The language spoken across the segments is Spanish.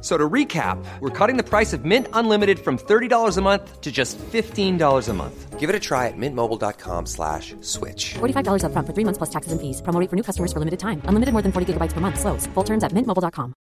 So to recap, we're cutting the price of Mint Unlimited from $30 a month to just $15 a month. Give it a try at mintmobile.com slash switch. $45 up front for three months plus taxes and fees. Promo for new customers for limited time. Unlimited more than 40 gigabytes per month. Slows. Full terms at mintmobile.com.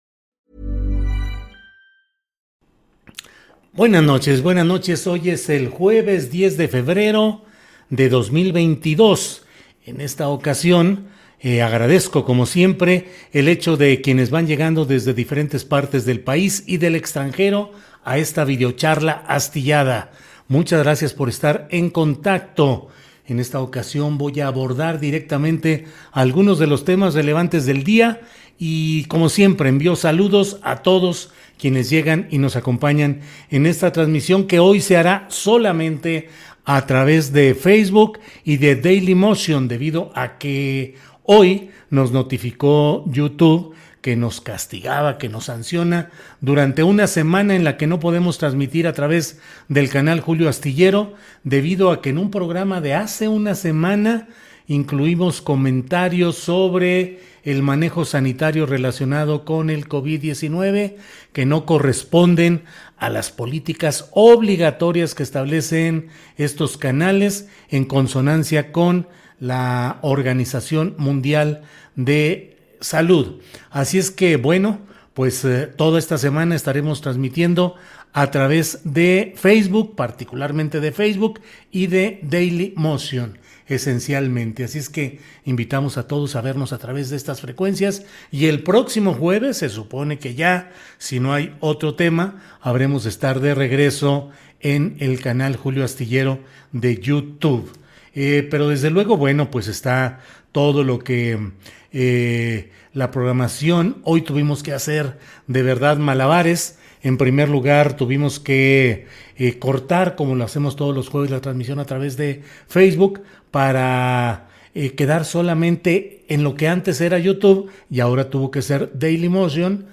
Buenas noches, buenas noches. Hoy es el jueves 10 de febrero de 2022. En esta ocasión eh, agradezco, como siempre, el hecho de quienes van llegando desde diferentes partes del país y del extranjero a esta videocharla astillada. Muchas gracias por estar en contacto. En esta ocasión voy a abordar directamente algunos de los temas relevantes del día y como siempre envío saludos a todos quienes llegan y nos acompañan en esta transmisión que hoy se hará solamente a través de Facebook y de Daily Motion debido a que Hoy nos notificó YouTube que nos castigaba, que nos sanciona durante una semana en la que no podemos transmitir a través del canal Julio Astillero, debido a que en un programa de hace una semana incluimos comentarios sobre el manejo sanitario relacionado con el COVID-19 que no corresponden a las políticas obligatorias que establecen estos canales en consonancia con la Organización Mundial de Salud. Así es que, bueno, pues eh, toda esta semana estaremos transmitiendo a través de Facebook, particularmente de Facebook y de Daily Motion esencialmente. Así es que invitamos a todos a vernos a través de estas frecuencias y el próximo jueves se supone que ya, si no hay otro tema, habremos de estar de regreso en el canal Julio Astillero de YouTube. Eh, pero desde luego, bueno, pues está todo lo que eh, la programación. Hoy tuvimos que hacer de verdad malabares. En primer lugar, tuvimos que eh, cortar, como lo hacemos todos los jueves, la transmisión a través de Facebook para quedar solamente en lo que antes era YouTube y ahora tuvo que ser Daily Motion.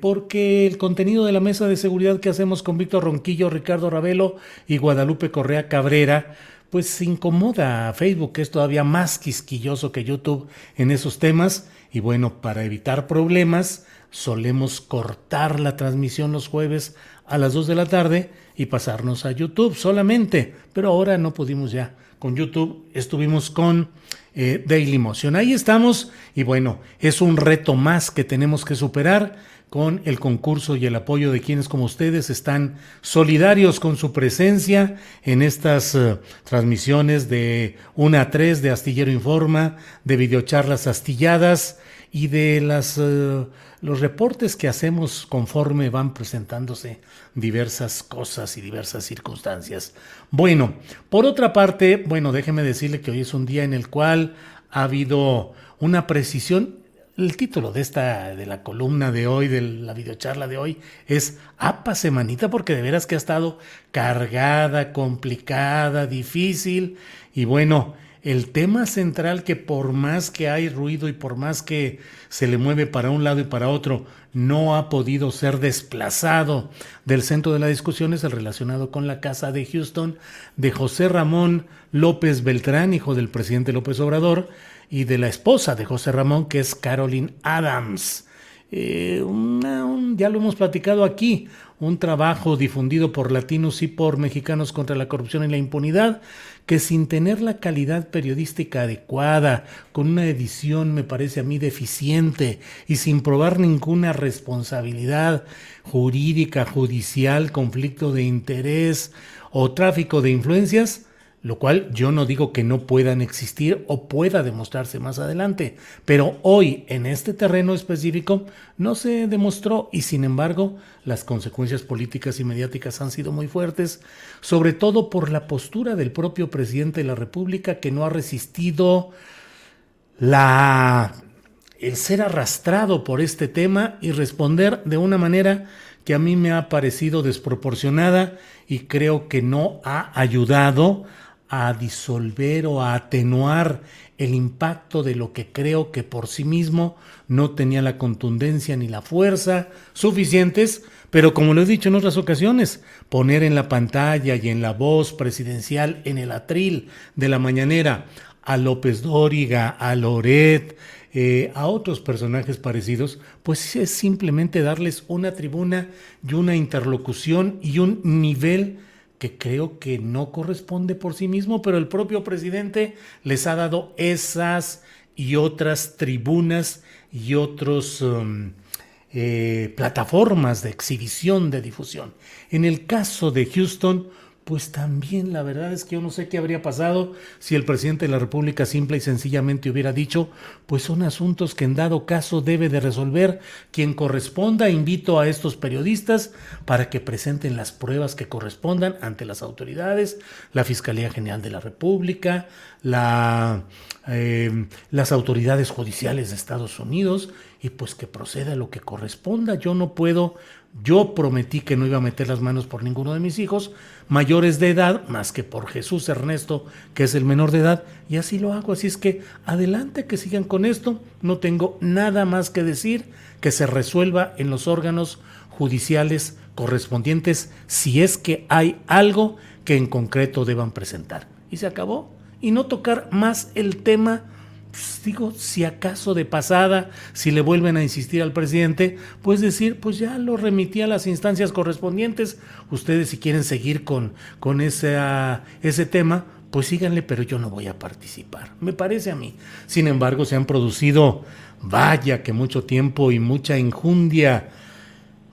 porque el contenido de la mesa de seguridad que hacemos con Víctor Ronquillo, Ricardo Ravelo y Guadalupe Correa Cabrera, pues incomoda a Facebook, que es todavía más quisquilloso que YouTube en esos temas. Y bueno, para evitar problemas, solemos cortar la transmisión los jueves a las 2 de la tarde y pasarnos a YouTube solamente. Pero ahora no pudimos ya con YouTube, estuvimos con eh, Daily Motion. Ahí estamos y bueno, es un reto más que tenemos que superar con el concurso y el apoyo de quienes como ustedes están solidarios con su presencia en estas eh, transmisiones de 1 a 3 de Astillero Informa, de videocharlas astilladas y de las, eh, los reportes que hacemos conforme van presentándose diversas cosas y diversas circunstancias. Bueno, por otra parte, bueno, déjeme decirle que hoy es un día en el cual ha habido una precisión el título de esta, de la columna de hoy, de la videocharla de hoy, es APA Semanita, porque de veras que ha estado cargada, complicada, difícil. Y bueno, el tema central que por más que hay ruido y por más que se le mueve para un lado y para otro, no ha podido ser desplazado del centro de la discusión es el relacionado con la casa de Houston de José Ramón López Beltrán, hijo del presidente López Obrador, y de la esposa de José Ramón, que es Carolyn Adams. eh, ya lo hemos platicado aquí, un trabajo difundido por latinos y por mexicanos contra la corrupción y la impunidad, que sin tener la calidad periodística adecuada, con una edición me parece a mí deficiente y sin probar ninguna responsabilidad jurídica, judicial, conflicto de interés o tráfico de influencias, lo cual yo no digo que no puedan existir o pueda demostrarse más adelante, pero hoy en este terreno específico no se demostró y sin embargo las consecuencias políticas y mediáticas han sido muy fuertes, sobre todo por la postura del propio presidente de la República que no ha resistido la el ser arrastrado por este tema y responder de una manera que a mí me ha parecido desproporcionada y creo que no ha ayudado a disolver o a atenuar el impacto de lo que creo que por sí mismo no tenía la contundencia ni la fuerza suficientes, pero como lo he dicho en otras ocasiones, poner en la pantalla y en la voz presidencial, en el atril de la mañanera, a López Dóriga, a Loret, eh, a otros personajes parecidos, pues es simplemente darles una tribuna y una interlocución y un nivel que creo que no corresponde por sí mismo, pero el propio presidente les ha dado esas y otras tribunas y otras um, eh, plataformas de exhibición, de difusión. En el caso de Houston, pues también la verdad es que yo no sé qué habría pasado si el presidente de la República simple y sencillamente hubiera dicho, pues son asuntos que en dado caso debe de resolver quien corresponda. Invito a estos periodistas para que presenten las pruebas que correspondan ante las autoridades, la Fiscalía General de la República, la, eh, las autoridades judiciales de Estados Unidos y pues que proceda lo que corresponda. Yo no puedo yo prometí que no iba a meter las manos por ninguno de mis hijos mayores de edad, más que por Jesús Ernesto, que es el menor de edad, y así lo hago. Así es que adelante que sigan con esto. No tengo nada más que decir que se resuelva en los órganos judiciales correspondientes si es que hay algo que en concreto deban presentar. Y se acabó. Y no tocar más el tema pues, digo, si acaso de pasada, si le vuelven a insistir al presidente, pues decir, pues ya lo remití a las instancias correspondientes. Ustedes si quieren seguir con, con ese, ese tema, pues síganle, pero yo no voy a participar. Me parece a mí. Sin embargo, se han producido, vaya que mucho tiempo y mucha injundia,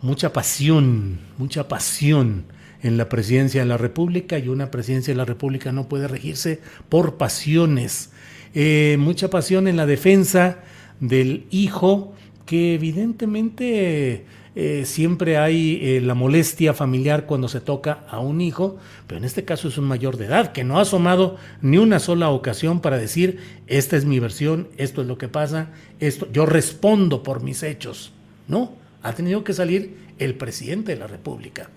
mucha pasión, mucha pasión en la presidencia de la República y una presidencia de la República no puede regirse por pasiones eh, mucha pasión en la defensa del hijo, que evidentemente eh, siempre hay eh, la molestia familiar cuando se toca a un hijo, pero en este caso es un mayor de edad que no ha asomado ni una sola ocasión para decir, esta es mi versión, esto es lo que pasa, esto, yo respondo por mis hechos. No, ha tenido que salir el presidente de la República.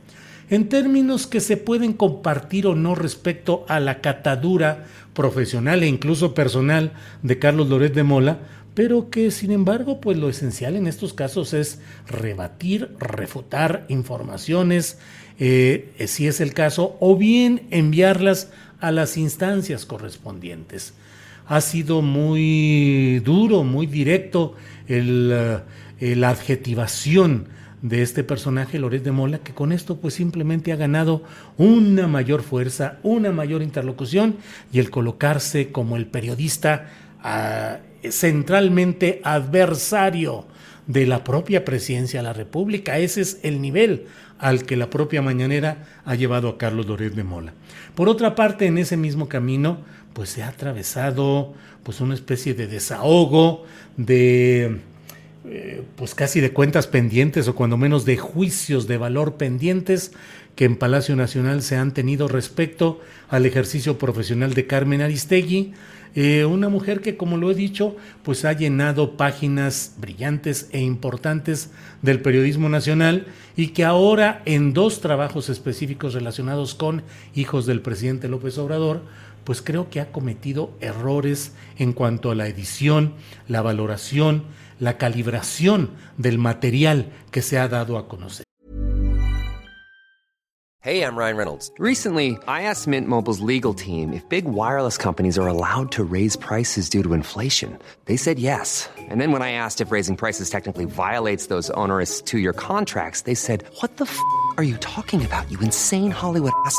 En términos que se pueden compartir o no respecto a la catadura profesional e incluso personal de Carlos Loret de Mola, pero que sin embargo, pues lo esencial en estos casos es rebatir, refutar informaciones, eh, si es el caso, o bien enviarlas a las instancias correspondientes. Ha sido muy duro, muy directo el, eh, la adjetivación de este personaje, Loret de Mola, que con esto pues simplemente ha ganado una mayor fuerza, una mayor interlocución y el colocarse como el periodista ah, centralmente adversario de la propia presidencia de la República. Ese es el nivel al que la propia mañanera ha llevado a Carlos Loret de Mola. Por otra parte, en ese mismo camino, pues se ha atravesado pues una especie de desahogo, de eh, pues casi de cuentas pendientes o cuando menos de juicios de valor pendientes que en Palacio Nacional se han tenido respecto al ejercicio profesional de Carmen Aristegui, eh, una mujer que como lo he dicho, pues ha llenado páginas brillantes e importantes del periodismo nacional y que ahora en dos trabajos específicos relacionados con hijos del presidente López Obrador, pues creo que ha cometido errores en cuanto a la edición, la valoración, la calibración del material que se ha dado a conocer. Hey, I'm Ryan Reynolds. Recently, I asked Mint Mobile's legal team if big wireless companies are allowed to raise prices due to inflation. They said yes. And then when I asked if raising prices technically violates those onerous two year contracts, they said, What the f are you talking about, you insane Hollywood ass?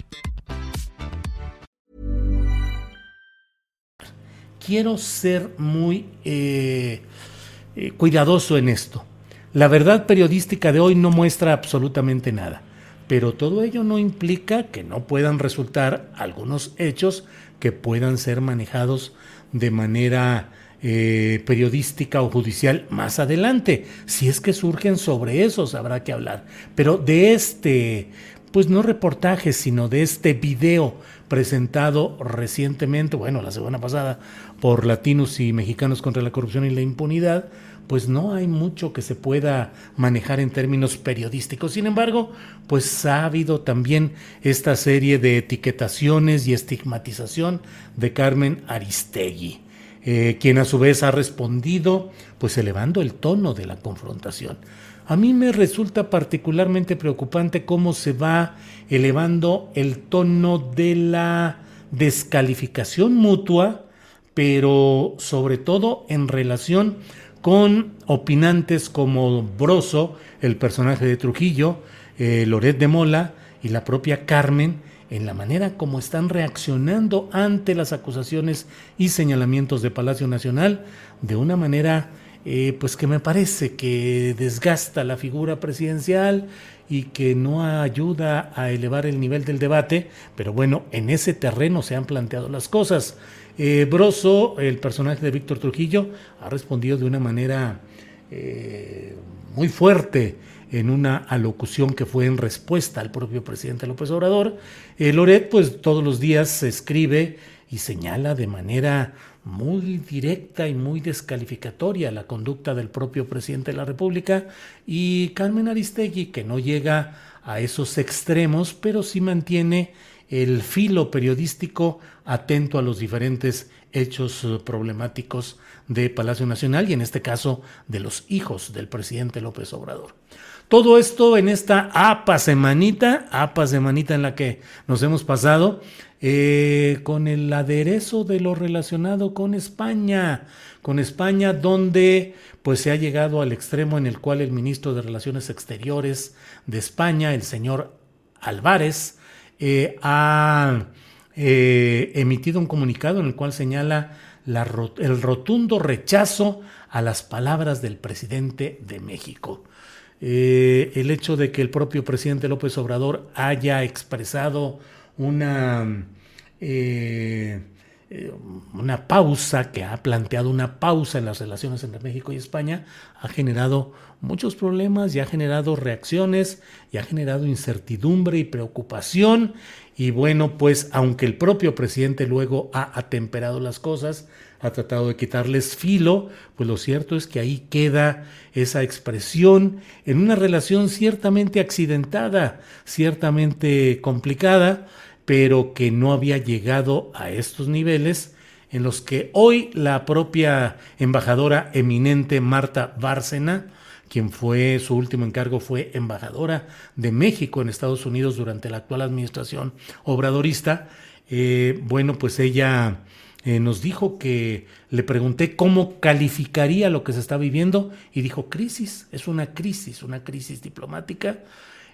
quiero ser muy eh, eh, cuidadoso en esto. La verdad periodística de hoy no muestra absolutamente nada, pero todo ello no implica que no puedan resultar algunos hechos que puedan ser manejados de manera eh, periodística o judicial más adelante. Si es que surgen sobre esos, habrá que hablar. Pero de este, pues no reportaje, sino de este video presentado recientemente, bueno, la semana pasada, por Latinos y Mexicanos contra la Corrupción y la Impunidad, pues no hay mucho que se pueda manejar en términos periodísticos. Sin embargo, pues ha habido también esta serie de etiquetaciones y estigmatización de Carmen Aristegui, eh, quien a su vez ha respondido pues elevando el tono de la confrontación. A mí me resulta particularmente preocupante cómo se va elevando el tono de la descalificación mutua, pero sobre todo en relación con opinantes como Broso, el personaje de Trujillo, eh, Loret de Mola y la propia Carmen, en la manera como están reaccionando ante las acusaciones y señalamientos de Palacio Nacional de una manera eh, pues que me parece que desgasta la figura presidencial y que no ayuda a elevar el nivel del debate, pero bueno, en ese terreno se han planteado las cosas. Eh, Broso, el personaje de Víctor Trujillo, ha respondido de una manera eh, muy fuerte en una alocución que fue en respuesta al propio presidente López Obrador. Loret, pues todos los días se escribe y señala de manera muy directa y muy descalificatoria la conducta del propio presidente de la República y Carmen Aristegui, que no llega a esos extremos, pero sí mantiene el filo periodístico atento a los diferentes hechos eh, problemáticos de Palacio Nacional y en este caso de los hijos del presidente López Obrador. Todo esto en esta APA semanita, APA semanita en la que nos hemos pasado, eh, con el aderezo de lo relacionado con España, con España donde pues se ha llegado al extremo en el cual el ministro de Relaciones Exteriores de España, el señor Álvarez, eh, ha eh, emitido un comunicado en el cual señala el rotundo rechazo a las palabras del presidente de México. El hecho de que el propio presidente López Obrador haya expresado una, eh, eh, una pausa, que ha planteado una pausa en las relaciones entre México y España, ha generado muchos problemas y ha generado reacciones y ha generado incertidumbre y preocupación. Y bueno, pues aunque el propio presidente luego ha atemperado las cosas, ha tratado de quitarles filo, pues lo cierto es que ahí queda esa expresión en una relación ciertamente accidentada, ciertamente complicada, pero que no había llegado a estos niveles en los que hoy la propia embajadora eminente Marta Bárcena, quien fue su último encargo fue embajadora de México en Estados Unidos durante la actual administración obradorista, eh, bueno, pues ella eh, nos dijo que le pregunté cómo calificaría lo que se está viviendo y dijo crisis, es una crisis, una crisis diplomática.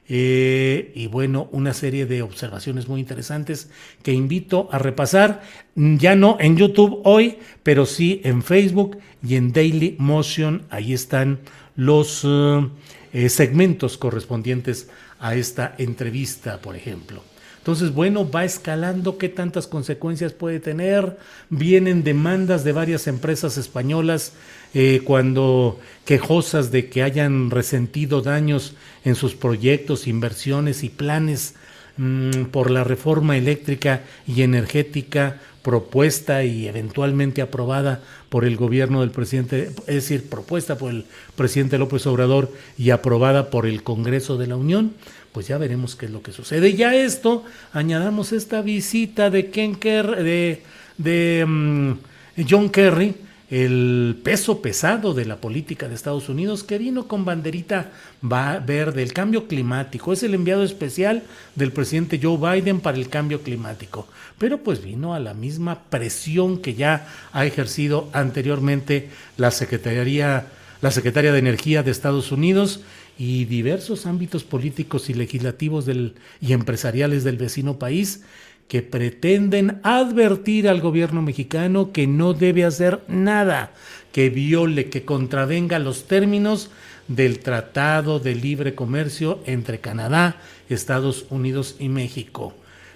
Eh, y bueno, una serie de observaciones muy interesantes que invito a repasar, ya no en YouTube hoy, pero sí en Facebook y en Daily Motion. Ahí están los eh, segmentos correspondientes a esta entrevista, por ejemplo. Entonces, bueno, va escalando qué tantas consecuencias puede tener. Vienen demandas de varias empresas españolas eh, cuando quejosas de que hayan resentido daños en sus proyectos, inversiones y planes mm, por la reforma eléctrica y energética propuesta y eventualmente aprobada por el gobierno del presidente, es decir, propuesta por el presidente López Obrador y aprobada por el Congreso de la Unión pues ya veremos qué es lo que sucede. Y a esto añadamos esta visita de, Ken de, de mm, John Kerry, el peso pesado de la política de Estados Unidos, que vino con banderita verde, el cambio climático. Es el enviado especial del presidente Joe Biden para el cambio climático. Pero pues vino a la misma presión que ya ha ejercido anteriormente la Secretaría, la Secretaria de Energía de Estados Unidos y diversos ámbitos políticos y legislativos y empresariales del vecino país que pretenden advertir al gobierno mexicano que no debe hacer nada que viole, que contravenga los términos del Tratado de Libre Comercio entre Canadá, Estados Unidos y México.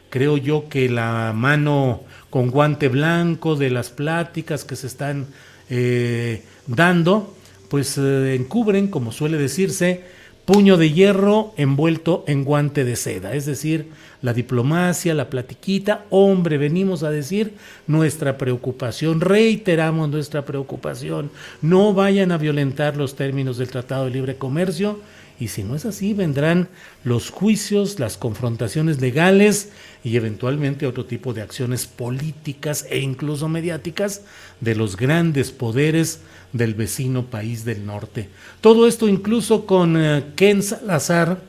Creo yo que la mano con guante blanco de las pláticas que se están eh, dando, pues eh, encubren, como suele decirse, puño de hierro envuelto en guante de seda, es decir, la diplomacia, la platiquita, hombre, venimos a decir nuestra preocupación, reiteramos nuestra preocupación, no vayan a violentar los términos del Tratado de Libre Comercio, y si no es así, vendrán los juicios, las confrontaciones legales y eventualmente otro tipo de acciones políticas e incluso mediáticas de los grandes poderes del vecino país del norte. Todo esto incluso con eh, Ken Salazar,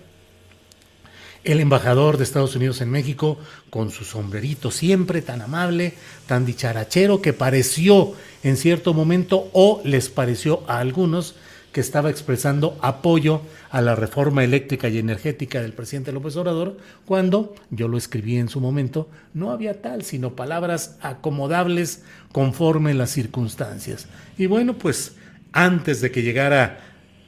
el embajador de Estados Unidos en México, con su sombrerito siempre tan amable, tan dicharachero, que pareció en cierto momento, o les pareció a algunos, que estaba expresando apoyo a la reforma eléctrica y energética del presidente López Obrador, cuando, yo lo escribí en su momento, no había tal, sino palabras acomodables conforme las circunstancias. Y bueno, pues antes de que llegara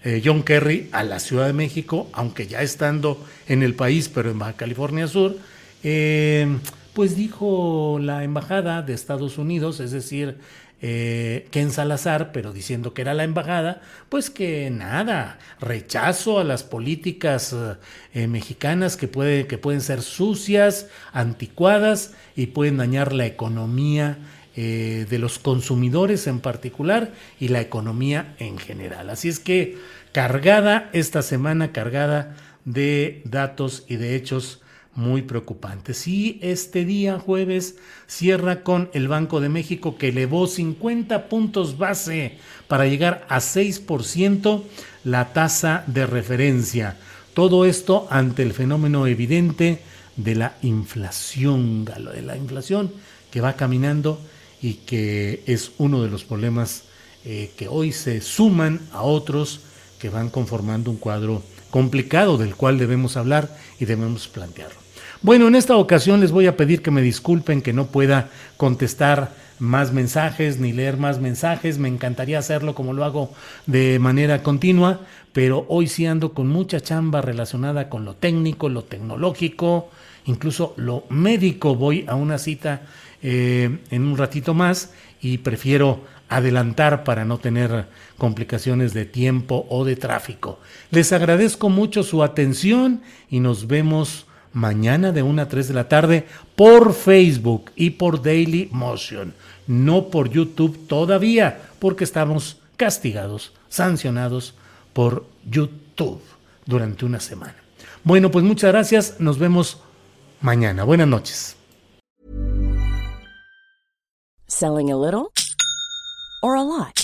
eh, John Kerry a la Ciudad de México, aunque ya estando en el país, pero en Baja California Sur, eh, pues dijo la embajada de Estados Unidos, es decir, eh, Ken Salazar, pero diciendo que era la embajada, pues que nada, rechazo a las políticas eh, mexicanas que, que pueden ser sucias, anticuadas y pueden dañar la economía eh, de los consumidores en particular y la economía en general. Así es que cargada esta semana, cargada de datos y de hechos muy preocupante. Sí, este día jueves cierra con el Banco de México que elevó 50 puntos base para llegar a 6% la tasa de referencia. Todo esto ante el fenómeno evidente de la inflación, de la inflación que va caminando y que es uno de los problemas eh, que hoy se suman a otros que van conformando un cuadro complicado del cual debemos hablar y debemos plantearlo. Bueno, en esta ocasión les voy a pedir que me disculpen que no pueda contestar más mensajes ni leer más mensajes. Me encantaría hacerlo como lo hago de manera continua, pero hoy sí ando con mucha chamba relacionada con lo técnico, lo tecnológico, incluso lo médico. Voy a una cita eh, en un ratito más y prefiero adelantar para no tener complicaciones de tiempo o de tráfico. Les agradezco mucho su atención y nos vemos mañana de 1 a 3 de la tarde por Facebook y por Daily Motion, no por YouTube todavía, porque estamos castigados, sancionados por YouTube durante una semana. Bueno, pues muchas gracias, nos vemos mañana. Buenas noches. Selling a little or a lot.